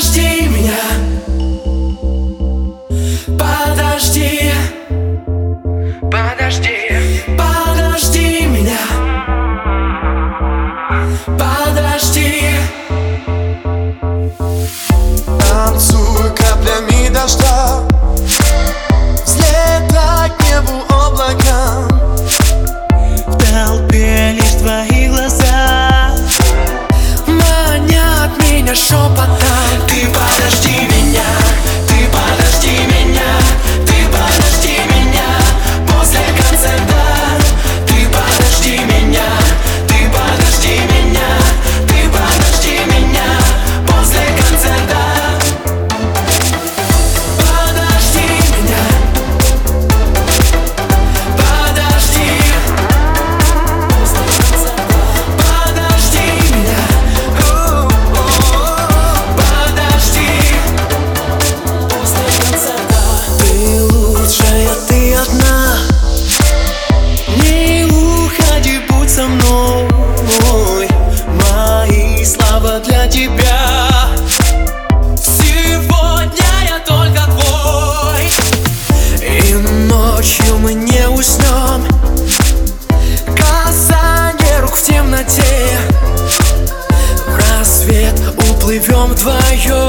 Подожди меня. Подожди Ты подожди меня уплывем вдвоем